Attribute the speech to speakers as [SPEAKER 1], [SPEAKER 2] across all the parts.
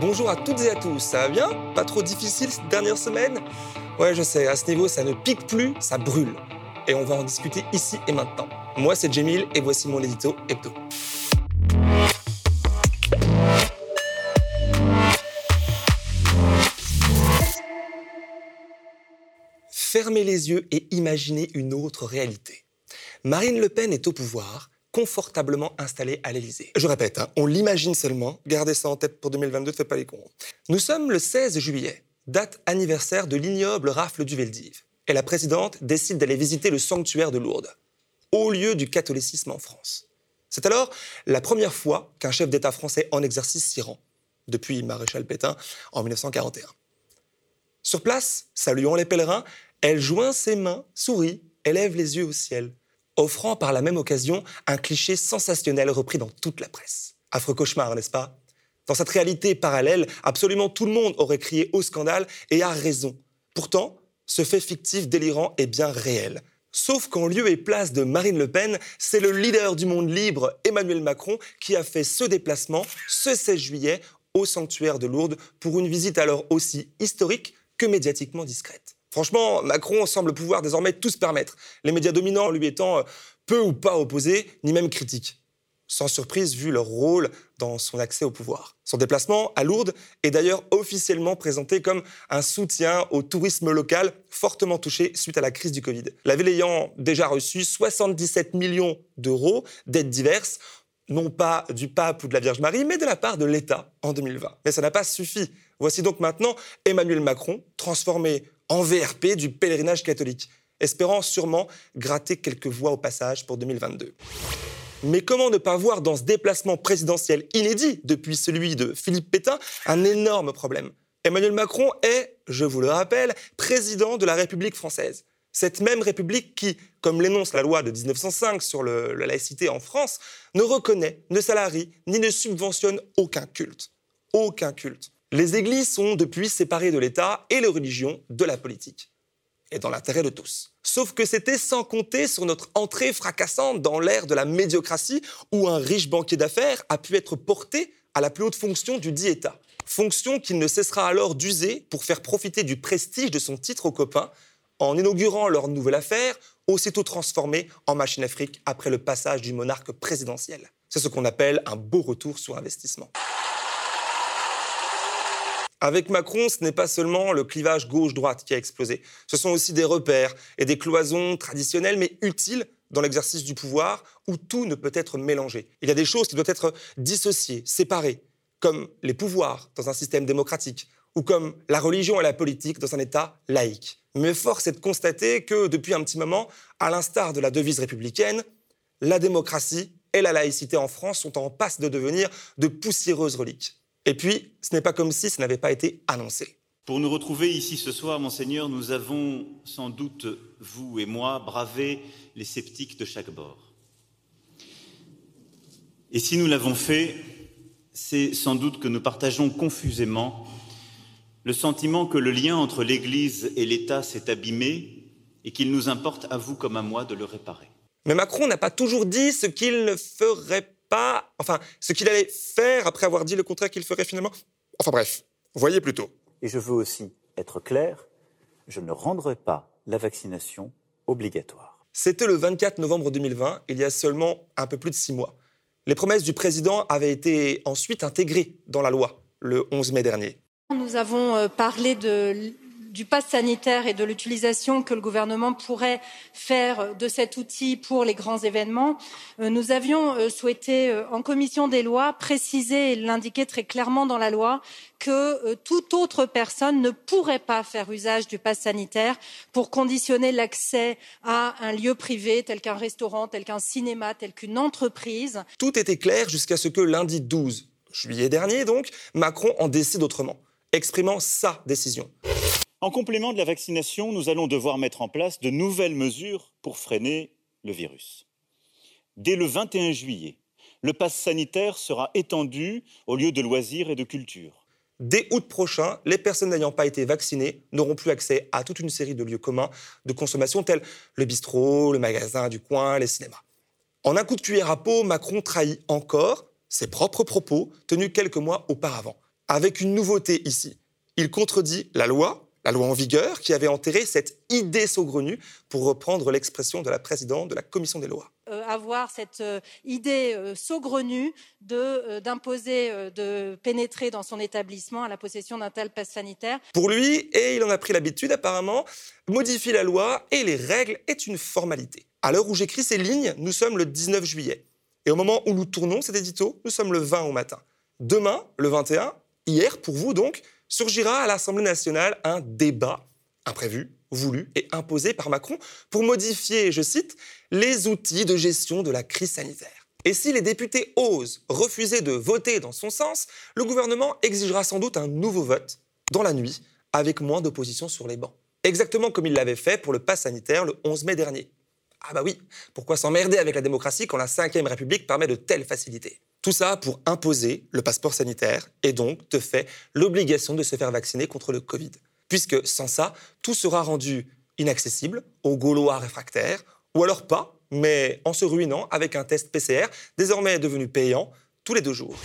[SPEAKER 1] Bonjour à toutes et à tous, ça va bien? Pas trop difficile cette dernière semaine? Ouais, je sais, à ce niveau, ça ne pique plus, ça brûle. Et on va en discuter ici et maintenant. Moi, c'est Jamil et voici mon édito hebdo. Fermez les yeux et imaginez une autre réalité. Marine Le Pen est au pouvoir, confortablement installée à l'Élysée. Je répète, hein, on l'imagine seulement, gardez ça en tête pour 2022, ne faites pas les cons. Nous sommes le 16 juillet, date anniversaire de l'ignoble rafle du Veldiv. Et la présidente décide d'aller visiter le sanctuaire de Lourdes, haut lieu du catholicisme en France. C'est alors la première fois qu'un chef d'État français en exercice s'y rend, depuis Maréchal Pétain en 1941. Sur place, saluant les pèlerins, elle joint ses mains, sourit, élève les yeux au ciel offrant par la même occasion un cliché sensationnel repris dans toute la presse. Affreux cauchemar, n'est-ce pas? Dans cette réalité parallèle, absolument tout le monde aurait crié au scandale et a raison. Pourtant, ce fait fictif délirant est bien réel. Sauf qu'en lieu et place de Marine Le Pen, c'est le leader du monde libre, Emmanuel Macron, qui a fait ce déplacement ce 16 juillet au sanctuaire de Lourdes pour une visite alors aussi historique que médiatiquement discrète. Franchement, Macron semble pouvoir désormais tout se permettre, les médias dominants lui étant euh, peu ou pas opposés, ni même critiques. Sans surprise vu leur rôle dans son accès au pouvoir. Son déplacement à Lourdes est d'ailleurs officiellement présenté comme un soutien au tourisme local fortement touché suite à la crise du Covid. La ville ayant déjà reçu 77 millions d'euros d'aides diverses, non pas du pape ou de la Vierge Marie, mais de la part de l'État en 2020. Mais ça n'a pas suffi. Voici donc maintenant Emmanuel Macron transformé en VRP du pèlerinage catholique, espérant sûrement gratter quelques voix au passage pour 2022. Mais comment ne pas voir dans ce déplacement présidentiel inédit depuis celui de Philippe Pétain un énorme problème? Emmanuel Macron est, je vous le rappelle, président de la République française. Cette même République qui, comme l'énonce la loi de 1905 sur la laïcité en France, ne reconnaît, ne salarie ni ne subventionne aucun culte. Aucun culte. Les églises sont depuis séparées de l'État et les religions de la politique. Et dans l'intérêt de tous. Sauf que c'était sans compter sur notre entrée fracassante dans l'ère de la médiocratie où un riche banquier d'affaires a pu être porté à la plus haute fonction du dit État. Fonction qu'il ne cessera alors d'user pour faire profiter du prestige de son titre aux copains en inaugurant leur nouvelle affaire, aussitôt transformée en machine Afrique après le passage du monarque présidentiel. C'est ce qu'on appelle un beau retour sur investissement. Avec Macron, ce n'est pas seulement le clivage gauche-droite qui a explosé. Ce sont aussi des repères et des cloisons traditionnelles mais utiles dans l'exercice du pouvoir où tout ne peut être mélangé. Il y a des choses qui doivent être dissociées, séparées, comme les pouvoirs dans un système démocratique ou comme la religion et la politique dans un État laïque. Mais force est de constater que depuis un petit moment, à l'instar de la devise républicaine, la démocratie et la laïcité en France sont en passe de devenir de poussiéreuses reliques. Et puis, ce n'est pas comme si ça n'avait pas été annoncé.
[SPEAKER 2] Pour nous retrouver ici ce soir, monseigneur, nous avons sans doute, vous et moi, bravé les sceptiques de chaque bord. Et si nous l'avons fait, c'est sans doute que nous partageons confusément le sentiment que le lien entre l'Église et l'État s'est abîmé et qu'il nous importe à vous comme à moi de le réparer.
[SPEAKER 1] Mais Macron n'a pas toujours dit ce qu'il ne ferait pas, enfin, ce qu'il allait faire après avoir dit le contraire qu'il ferait finalement. Enfin bref, voyez plutôt.
[SPEAKER 3] Et je veux aussi être clair, je ne rendrai pas la vaccination obligatoire.
[SPEAKER 1] C'était le 24 novembre 2020, il y a seulement un peu plus de six mois. Les promesses du président avaient été ensuite intégrées dans la loi le 11 mai dernier.
[SPEAKER 4] Nous avons euh, parlé de du pass sanitaire et de l'utilisation que le gouvernement pourrait faire de cet outil pour les grands événements, euh, nous avions euh, souhaité, euh, en commission des lois, préciser et l'indiquer très clairement dans la loi que toute autre personne ne pourrait pas faire usage du pass sanitaire pour conditionner l'accès à un lieu privé tel qu'un restaurant, tel qu'un cinéma, tel qu'une entreprise.
[SPEAKER 1] Tout était clair jusqu'à ce que lundi 12 juillet dernier, donc, Macron en décide autrement, exprimant sa décision.
[SPEAKER 2] En complément de la vaccination, nous allons devoir mettre en place de nouvelles mesures pour freiner le virus. Dès le 21 juillet, le pass sanitaire sera étendu aux lieux de loisirs et de culture.
[SPEAKER 1] Dès août prochain, les personnes n'ayant pas été vaccinées n'auront plus accès à toute une série de lieux communs de consommation tels le bistrot, le magasin du coin, les cinémas. En un coup de cuillère à peau, Macron trahit encore ses propres propos tenus quelques mois auparavant avec une nouveauté ici. Il contredit la loi, la loi en vigueur, qui avait enterré cette idée saugrenue, pour reprendre l'expression de la présidente de la commission des lois.
[SPEAKER 4] Euh, avoir cette euh, idée euh, saugrenue d'imposer de, pénétrer dans son établissement à la possession d'un tel pass sanitaire.
[SPEAKER 1] Pour lui, et il en a pris l'habitude apparemment, modifier la loi et les règles est une formalité. À l'heure où j'écris ces lignes, nous sommes le 19 juillet. Et au moment où nous tournons cet édito, nous sommes le 20 au matin. Demain, le 21, hier pour vous donc, surgira à l'Assemblée nationale un débat imprévu, voulu et imposé par Macron pour modifier, je cite, les outils de gestion de la crise sanitaire. Et si les députés osent refuser de voter dans son sens, le gouvernement exigera sans doute un nouveau vote dans la nuit, avec moins d'opposition sur les bancs. Exactement comme il l'avait fait pour le pass sanitaire le 11 mai dernier. Ah bah oui, pourquoi s'emmerder avec la démocratie quand la Ve République permet de telles facilités? Tout ça pour imposer le passeport sanitaire et donc, de fait, l'obligation de se faire vacciner contre le Covid. Puisque sans ça, tout sera rendu inaccessible aux Gaulois réfractaires, ou alors pas, mais en se ruinant avec un test PCR désormais devenu payant tous les deux jours.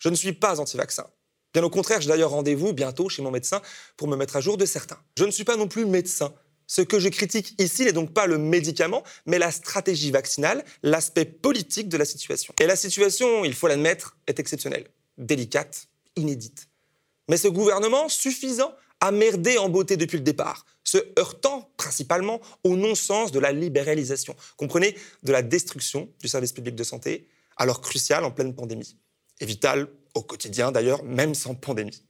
[SPEAKER 1] Je ne suis pas anti-vaccin. Bien au contraire, j'ai d'ailleurs rendez-vous bientôt chez mon médecin pour me mettre à jour de certains. Je ne suis pas non plus médecin. Ce que je critique ici n'est donc pas le médicament, mais la stratégie vaccinale, l'aspect politique de la situation. Et la situation, il faut l'admettre, est exceptionnelle, délicate, inédite. Mais ce gouvernement, suffisant a merdé en beauté depuis le départ, se heurtant principalement au non-sens de la libéralisation. Comprenez, de la destruction du service public de santé, alors crucial en pleine pandémie. Et vital au quotidien d'ailleurs, même sans pandémie.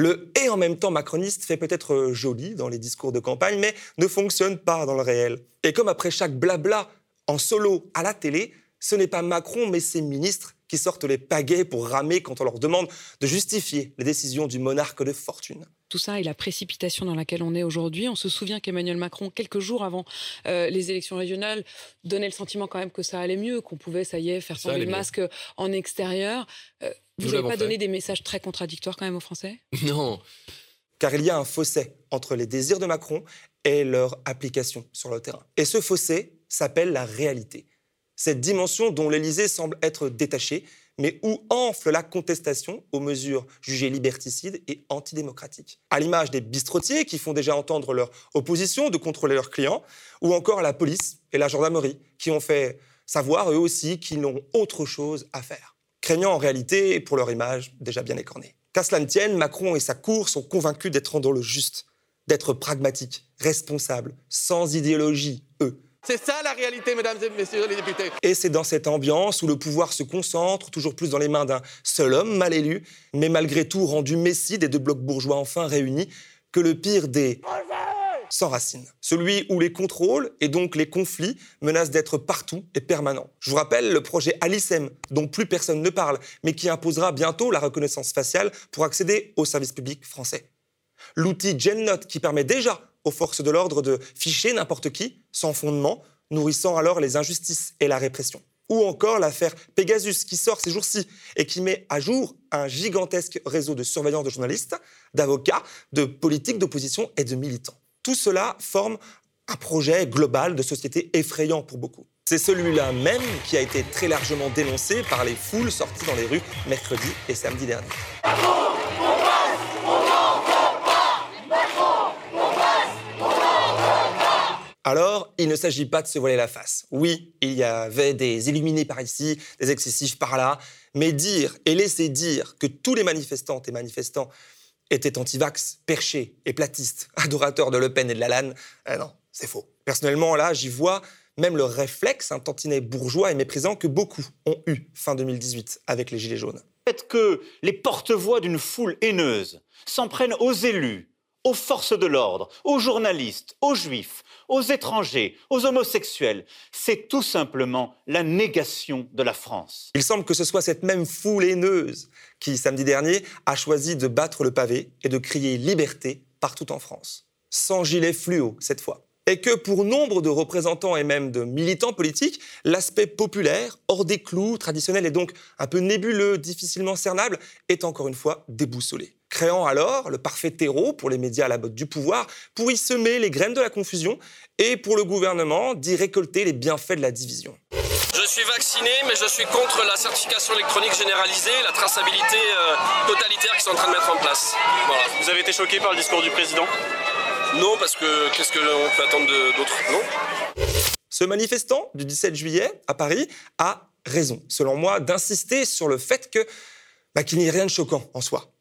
[SPEAKER 1] Le et en même temps macroniste fait peut-être joli dans les discours de campagne, mais ne fonctionne pas dans le réel. Et comme après chaque blabla en solo à la télé, ce n'est pas Macron mais ses ministres qui sortent les pagaies pour ramer quand on leur demande de justifier les décisions du monarque de fortune
[SPEAKER 5] tout ça et la précipitation dans laquelle on est aujourd'hui. On se souvient qu'Emmanuel Macron, quelques jours avant euh, les élections régionales, donnait le sentiment quand même que ça allait mieux, qu'on pouvait, ça y est, faire tomber le masque en extérieur. Euh, vous n'avez pas donné des messages très contradictoires quand même aux Français?
[SPEAKER 6] Non.
[SPEAKER 1] Car il y a un fossé entre les désirs de Macron et leur application sur le terrain. Et ce fossé s'appelle la réalité. Cette dimension dont l'Élysée semble être détachée mais où enfle la contestation aux mesures jugées liberticides et antidémocratiques. À l'image des bistrotiers qui font déjà entendre leur opposition de contrôler leurs clients, ou encore la police et la gendarmerie qui ont fait savoir eux aussi qu'ils n'ont autre chose à faire, craignant en réalité pour leur image déjà bien écornée. Qu'à cela ne tienne, Macron et sa cour sont convaincus d'être dans le juste, d'être pragmatiques, responsables, sans idéologie,
[SPEAKER 6] c'est ça la réalité, mesdames et messieurs les députés.
[SPEAKER 1] Et c'est dans cette ambiance où le pouvoir se concentre toujours plus dans les mains d'un seul homme mal élu, mais malgré tout rendu messie des deux blocs bourgeois enfin réunis, que le pire des s'enracine. Celui où les contrôles et donc les conflits menacent d'être partout et permanents. Je vous rappelle le projet Alicem, dont plus personne ne parle, mais qui imposera bientôt la reconnaissance faciale pour accéder au service public français. L'outil GenNote qui permet déjà aux forces de l'ordre de ficher n'importe qui, sans fondement, nourrissant alors les injustices et la répression. Ou encore l'affaire Pegasus qui sort ces jours-ci et qui met à jour un gigantesque réseau de surveillance de journalistes, d'avocats, de politiques d'opposition et de militants. Tout cela forme un projet global de société effrayant pour beaucoup. C'est celui-là même qui a été très largement dénoncé par les foules sorties dans les rues mercredi et samedi dernier. Alors, il ne s'agit pas de se voiler la face. Oui, il y avait des illuminés par ici, des excessifs par là, mais dire et laisser dire que tous les manifestantes et manifestants étaient anti-vax, perchés et platistes, adorateurs de Le Pen et de Lalanne, eh non, c'est faux. Personnellement, là, j'y vois même le réflexe, un tantinet bourgeois et méprisant que beaucoup ont eu fin 2018 avec les Gilets jaunes.
[SPEAKER 2] Peut-être que les porte-voix d'une foule haineuse s'en prennent aux élus, aux forces de l'ordre, aux journalistes, aux juifs, aux étrangers, aux homosexuels. C'est tout simplement la négation de la France.
[SPEAKER 1] Il semble que ce soit cette même foule haineuse qui, samedi dernier, a choisi de battre le pavé et de crier liberté partout en France. Sans gilet fluo cette fois. Et que pour nombre de représentants et même de militants politiques, l'aspect populaire, hors des clous, traditionnel et donc un peu nébuleux, difficilement cernable, est encore une fois déboussolé créant alors le parfait terreau pour les médias à la botte du pouvoir, pour y semer les graines de la confusion et pour le gouvernement d'y récolter les bienfaits de la division.
[SPEAKER 7] Je suis vacciné, mais je suis contre la certification électronique généralisée, la traçabilité euh, totalitaire qu'ils sont en train de mettre en place.
[SPEAKER 2] Vous avez été choqué par le discours du président?
[SPEAKER 7] Non, parce que qu'est-ce que l'on peut attendre d'autre? Non.
[SPEAKER 1] Ce manifestant du 17 juillet à Paris a raison, selon moi, d'insister sur le fait que bah, qu'il n'y ait rien de choquant en soi.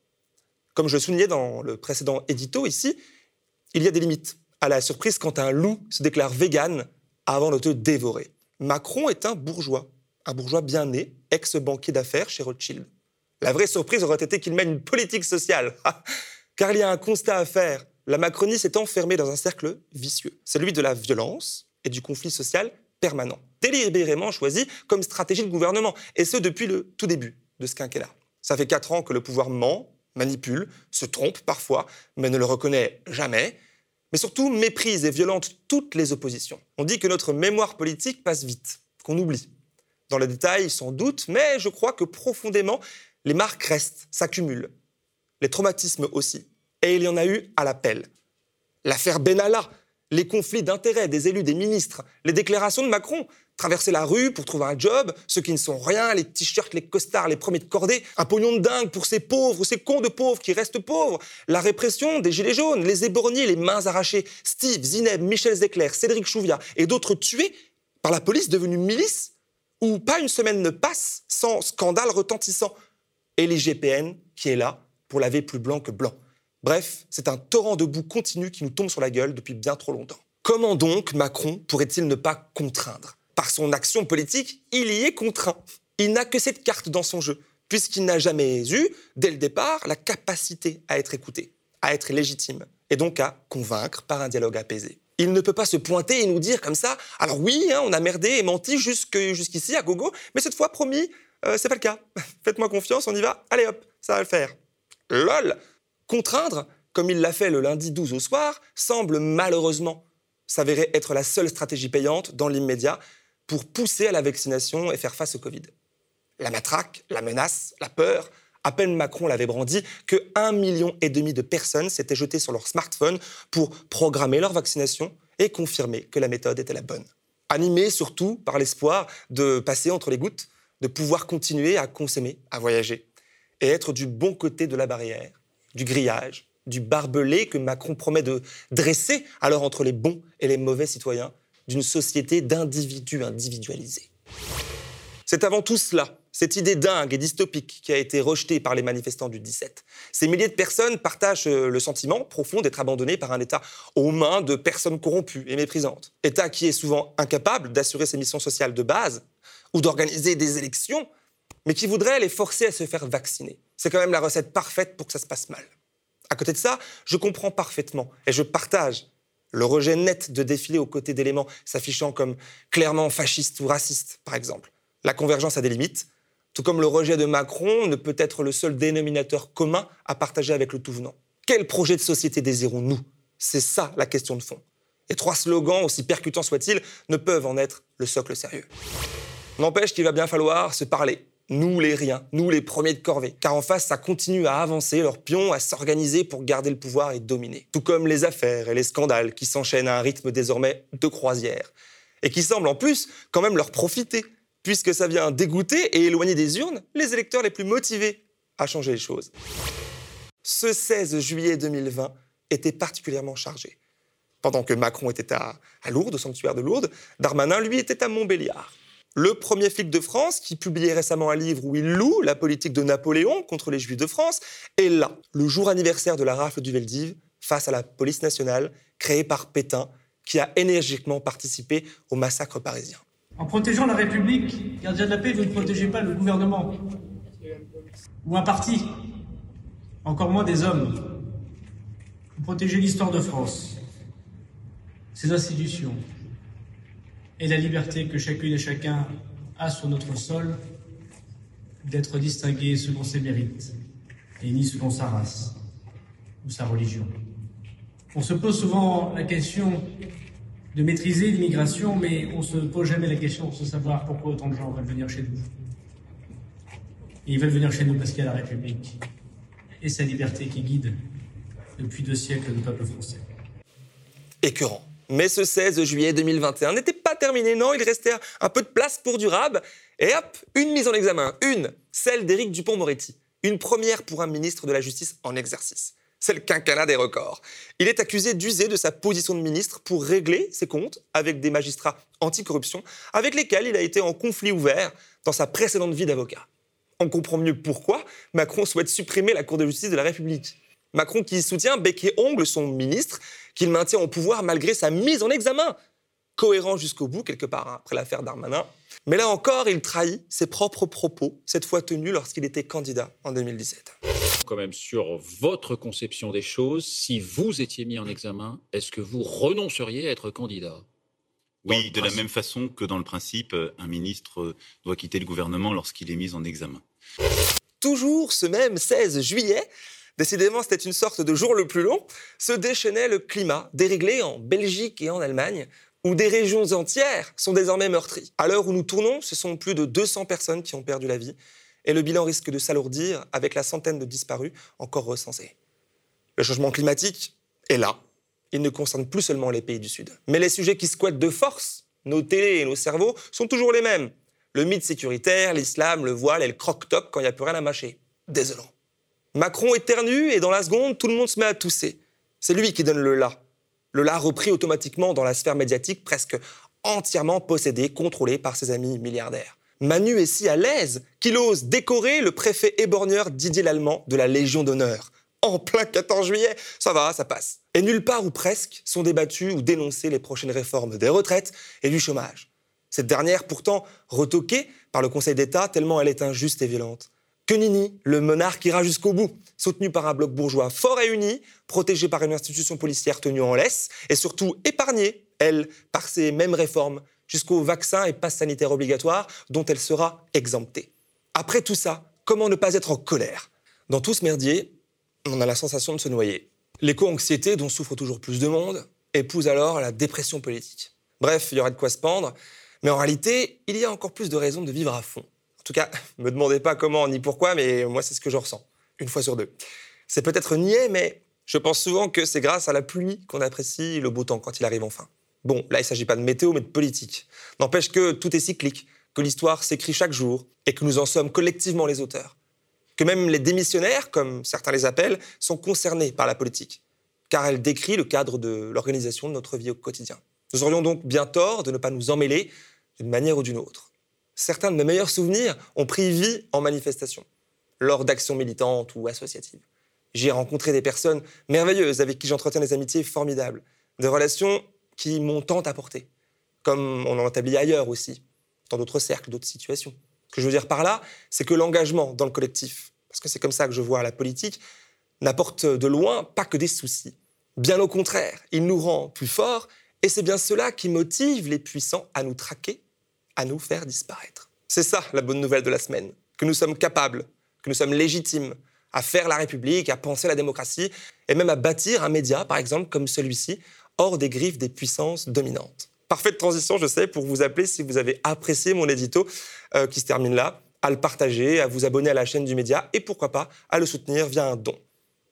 [SPEAKER 1] Comme je le soulignais dans le précédent édito ici, il y a des limites à la surprise quand un loup se déclare vegan avant de te dévorer. Macron est un bourgeois, un bourgeois bien né, ex-banquier d'affaires chez Rothschild. La vraie surprise aurait été qu'il mène une politique sociale. Car il y a un constat à faire. La Macronie s'est enfermée dans un cercle vicieux, celui de la violence et du conflit social permanent, délibérément choisi comme stratégie de gouvernement, et ce depuis le tout début de ce quinquennat. Ça fait quatre ans que le pouvoir ment, manipule, se trompe parfois, mais ne le reconnaît jamais, mais surtout méprise et violente toutes les oppositions. On dit que notre mémoire politique passe vite, qu'on oublie. Dans le détail, sans doute, mais je crois que profondément, les marques restent, s'accumulent. Les traumatismes aussi. Et il y en a eu à l'appel. L'affaire Benalla, les conflits d'intérêts des élus, des ministres, les déclarations de Macron, traverser la rue pour trouver un job, ceux qui ne sont rien, les t-shirts, les costards, les premiers de cordée, un pognon de dingue pour ces pauvres, ces cons de pauvres qui restent pauvres, la répression des gilets jaunes, les éborgnés, les mains arrachées, Steve, Zineb, Michel Zecler, Cédric Chouviat et d'autres tués par la police devenue milice, où pas une semaine ne passe sans scandale retentissant. Et l'IGPN qui est là pour laver plus blanc que blanc. Bref, c'est un torrent de boue continu qui nous tombe sur la gueule depuis bien trop longtemps. Comment donc Macron pourrait-il ne pas contraindre? Par son action politique, il y est contraint. Il n'a que cette carte dans son jeu, puisqu'il n'a jamais eu, dès le départ, la capacité à être écouté, à être légitime, et donc à convaincre par un dialogue apaisé. Il ne peut pas se pointer et nous dire comme ça, alors oui, hein, on a merdé et menti jusqu'ici à gogo, mais cette fois, promis, euh, c'est pas le cas. Faites-moi confiance, on y va, allez hop, ça va le faire. LOL Contraindre, comme il l'a fait le lundi 12 au soir, semble malheureusement s'avérer être la seule stratégie payante dans l'immédiat pour pousser à la vaccination et faire face au Covid. La matraque, la menace, la peur, à peine Macron l'avait brandi, que 1,5 million et demi de personnes s'étaient jetées sur leur smartphone pour programmer leur vaccination et confirmer que la méthode était la bonne. Animés surtout par l'espoir de passer entre les gouttes, de pouvoir continuer à consommer, à voyager, et être du bon côté de la barrière, du grillage, du barbelé que Macron promet de dresser alors entre les bons et les mauvais citoyens d'une société d'individus individualisés. C'est avant tout cela, cette idée dingue et dystopique qui a été rejetée par les manifestants du 17. Ces milliers de personnes partagent euh, le sentiment profond d'être abandonnées par un État aux mains de personnes corrompues et méprisantes. État qui est souvent incapable d'assurer ses missions sociales de base ou d'organiser des élections, mais qui voudrait les forcer à se faire vacciner. C'est quand même la recette parfaite pour que ça se passe mal. À côté de ça, je comprends parfaitement et je partage le rejet net de défiler aux côtés d'éléments s'affichant comme clairement fascistes ou racistes, par exemple. La convergence a des limites, tout comme le rejet de Macron ne peut être le seul dénominateur commun à partager avec le tout venant. Quel projet de société désirons-nous? C'est ça la question de fond. Et trois slogans, aussi percutants soient-ils, ne peuvent en être le socle sérieux. N'empêche qu'il va bien falloir se parler, nous les riens, nous les premiers de corvée. Car en face, ça continue à avancer, leurs pions à s'organiser pour garder le pouvoir et dominer. Tout comme les affaires et les scandales qui s'enchaînent à un rythme désormais de croisière. Et qui semblent en plus quand même leur profiter, puisque ça vient dégoûter et éloigner des urnes les électeurs les plus motivés à changer les choses. Ce 16 juillet 2020 était particulièrement chargé. Pendant que Macron était à, Lourdes, au sanctuaire de Lourdes, Darmanin, lui, était à Montbéliard le premier flic de France, qui publiait récemment un livre où il loue la politique de Napoléon contre les Juifs de France, est là, le jour anniversaire de la rafle du Veldiv, face à la police nationale créée par Pétain, qui a énergiquement participé au massacre parisien.
[SPEAKER 8] En protégeant la République, gardien de la paix, vous ne protégez pas le gouvernement. Ou un parti, encore moins des hommes. Vous protégez l'histoire de France, ses institutions, et la liberté que chacune et chacun a sur notre sol d'être distingué selon ses mérites et ni selon sa race ou sa religion. On se pose souvent la question de maîtriser l'immigration, mais on ne se pose jamais la question de savoir pourquoi autant de gens veulent venir chez nous. Ils veulent venir chez nous parce qu'il y a la République et sa liberté qui guide depuis deux siècles le peuple français.
[SPEAKER 1] Écœurant. Mais ce 16 juillet 2021 n'était pas terminé. Non, il restait un peu de place pour du rab. Et hop, une mise en examen. Une, celle d'Éric Dupont-Moretti. Une première pour un ministre de la Justice en exercice. C'est le quinquennat des records. Il est accusé d'user de sa position de ministre pour régler ses comptes avec des magistrats anticorruption avec lesquels il a été en conflit ouvert dans sa précédente vie d'avocat. On comprend mieux pourquoi Macron souhaite supprimer la Cour de justice de la République. Macron qui soutient bec et ongle son ministre, qu'il maintient au pouvoir malgré sa mise en examen. Cohérent jusqu'au bout, quelque part, hein, après l'affaire Darmanin. Mais là encore, il trahit ses propres propos, cette fois tenus lorsqu'il était candidat en 2017
[SPEAKER 9] quand même sur votre conception des choses. Si vous étiez mis en examen, est-ce que vous renonceriez à être candidat?
[SPEAKER 10] Oui, de la même façon que dans le principe, euh, un ministre doit quitter le gouvernement lorsqu'il est mis en examen.
[SPEAKER 1] Toujours ce même 16 juillet, décidément c'était une sorte de jour le plus long, se déchaînait le climat déréglé en Belgique et en Allemagne, où des régions entières sont désormais meurtries. À l'heure où nous tournons, ce sont plus de 200 personnes qui ont perdu la vie et le bilan risque de s'alourdir avec la centaine de disparus encore recensés. Le changement climatique est là. Il ne concerne plus seulement les pays du Sud. Mais les sujets qui squattent de force nos télés et nos cerveaux sont toujours les mêmes. Le mythe sécuritaire, l'islam, le voile et le croque-top quand il n'y a plus rien à mâcher. Désolant. Macron éternue et dans la seconde, tout le monde se met à tousser. C'est lui qui donne le là. Le là repris automatiquement dans la sphère médiatique presque entièrement possédé, contrôlé par ses amis milliardaires. Manu est si à l'aise qu'il ose décorer le préfet éborgneur Didier Lallemand de la Légion d'honneur. En plein 14 juillet, ça va, ça passe. Et nulle part ou presque sont débattues ou dénoncées les prochaines réformes des retraites et du chômage. Cette dernière, pourtant, retoquée par le Conseil d'État tellement elle est injuste et violente. Que Nini, le monarque ira jusqu'au bout, soutenu par un bloc bourgeois fort et uni, protégé par une institution policière tenue en laisse, et surtout épargnée, elle, par ces mêmes réformes jusqu'au vaccin et passe sanitaire obligatoire dont elle sera exemptée. Après tout ça, comment ne pas être en colère? Dans tout ce merdier, on a la sensation de se noyer. L'éco-anxiété, dont souffre toujours plus de monde, épouse alors la dépression politique. Bref, il y aura de quoi se pendre, mais en réalité, il y a encore plus de raisons de vivre à fond. Tout cas, me demandez pas comment ni pourquoi, mais moi, c'est ce que je ressens, une fois sur deux. C'est peut-être niais, mais je pense souvent que c'est grâce à la pluie qu'on apprécie le beau temps quand il arrive enfin. Bon, là, il ne s'agit pas de météo, mais de politique. N'empêche que tout est cyclique, que l'histoire s'écrit chaque jour et que nous en sommes collectivement les auteurs. Que même les démissionnaires, comme certains les appellent, sont concernés par la politique, car elle décrit le cadre de l'organisation de notre vie au quotidien. Nous aurions donc bien tort de ne pas nous emmêler d'une manière ou d'une autre. Certains de mes meilleurs souvenirs ont pris vie en manifestation, lors d'actions militantes ou associatives. J'y ai rencontré des personnes merveilleuses avec qui j'entretiens des amitiés formidables, des relations qui m'ont tant apporté, comme on en établit ailleurs aussi, dans d'autres cercles, d'autres situations. Ce que je veux dire par là, c'est que l'engagement dans le collectif, parce que c'est comme ça que je vois la politique, n'apporte de loin pas que des soucis. Bien au contraire, il nous rend plus forts, et c'est bien cela qui motive les puissants à nous traquer, à nous faire disparaître. C'est ça la bonne nouvelle de la semaine, que nous sommes capables, que nous sommes légitimes à faire la République, à penser la démocratie, et même à bâtir un média, par exemple, comme celui-ci, hors des griffes des puissances dominantes. Parfaite transition, je sais, pour vous appeler si vous avez apprécié mon édito euh, qui se termine là, à le partager, à vous abonner à la chaîne du média et pourquoi pas à le soutenir via un don.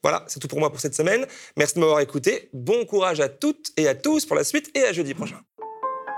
[SPEAKER 1] Voilà, c'est tout pour moi pour cette semaine. Merci de m'avoir écouté. Bon courage à toutes et à tous pour la suite et à jeudi prochain.